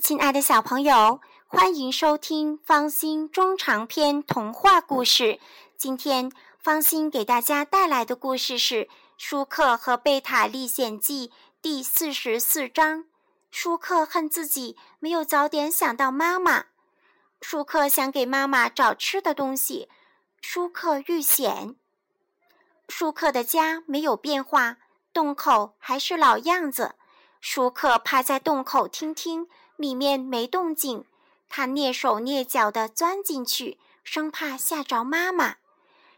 亲爱的小朋友，欢迎收听方心中长篇童话故事。今天方心给大家带来的故事是《舒克和贝塔历险记》第四十四章。舒克恨自己没有早点想到妈妈。舒克想给妈妈找吃的东西。舒克遇险。舒克的家没有变化，洞口还是老样子。舒克趴在洞口听听。里面没动静，他蹑手蹑脚地钻进去，生怕吓着妈妈。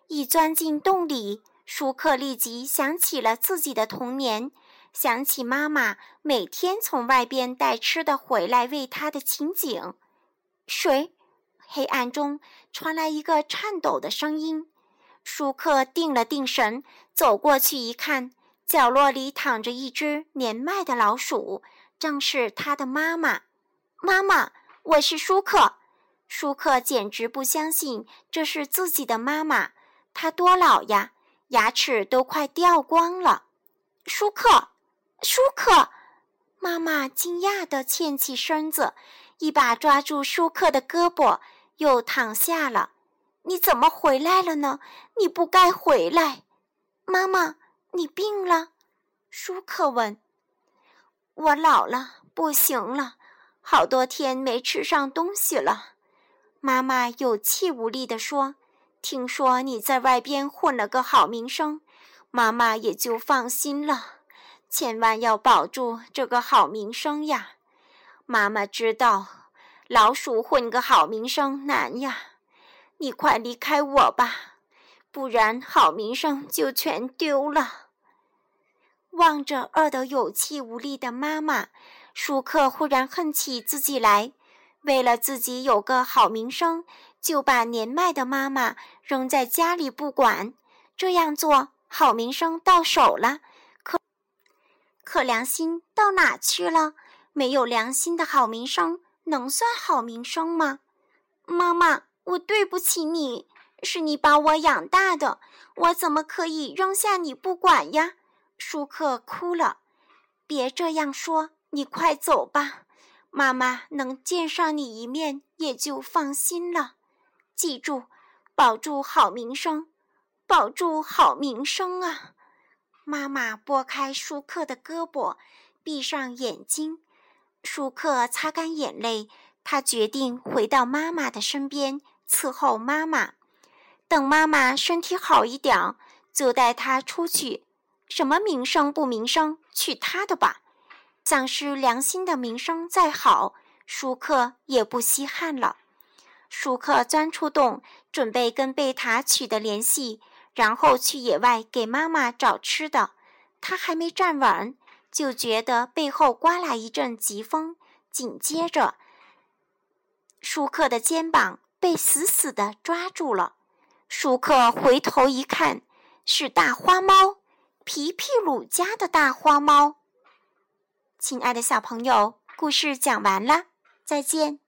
一钻进洞里，舒克立即想起了自己的童年，想起妈妈每天从外边带吃的回来喂他的情景。谁？黑暗中传来一个颤抖的声音。舒克定了定神，走过去一看，角落里躺着一只年迈的老鼠，正是他的妈妈。妈妈，我是舒克。舒克简直不相信这是自己的妈妈。她多老呀，牙齿都快掉光了。舒克，舒克！妈妈惊讶地欠起身子，一把抓住舒克的胳膊，又躺下了。你怎么回来了呢？你不该回来。妈妈，你病了？舒克问。我老了，不行了。好多天没吃上东西了，妈妈有气无力地说：“听说你在外边混了个好名声，妈妈也就放心了。千万要保住这个好名声呀！妈妈知道，老鼠混个好名声难呀。你快离开我吧，不然好名声就全丢了。”望着饿得有气无力的妈妈。舒克忽然恨起自己来，为了自己有个好名声，就把年迈的妈妈扔在家里不管。这样做，好名声到手了，可可良心到哪去了？没有良心的好名声，能算好名声吗？妈妈，我对不起你，是你把我养大的，我怎么可以扔下你不管呀？舒克哭了，别这样说。你快走吧，妈妈能见上你一面也就放心了。记住，保住好名声，保住好名声啊！妈妈拨开舒克的胳膊，闭上眼睛。舒克擦干眼泪，他决定回到妈妈的身边伺候妈妈。等妈妈身体好一点，就带她出去。什么名声不名声，去他的吧。丧失良心的名声再好，舒克也不稀罕了。舒克钻出洞，准备跟贝塔取得联系，然后去野外给妈妈找吃的。他还没站稳，就觉得背后刮来一阵疾风，紧接着，舒克的肩膀被死死地抓住了。舒克回头一看，是大花猫，皮皮鲁家的大花猫。亲爱的小朋友，故事讲完了，再见。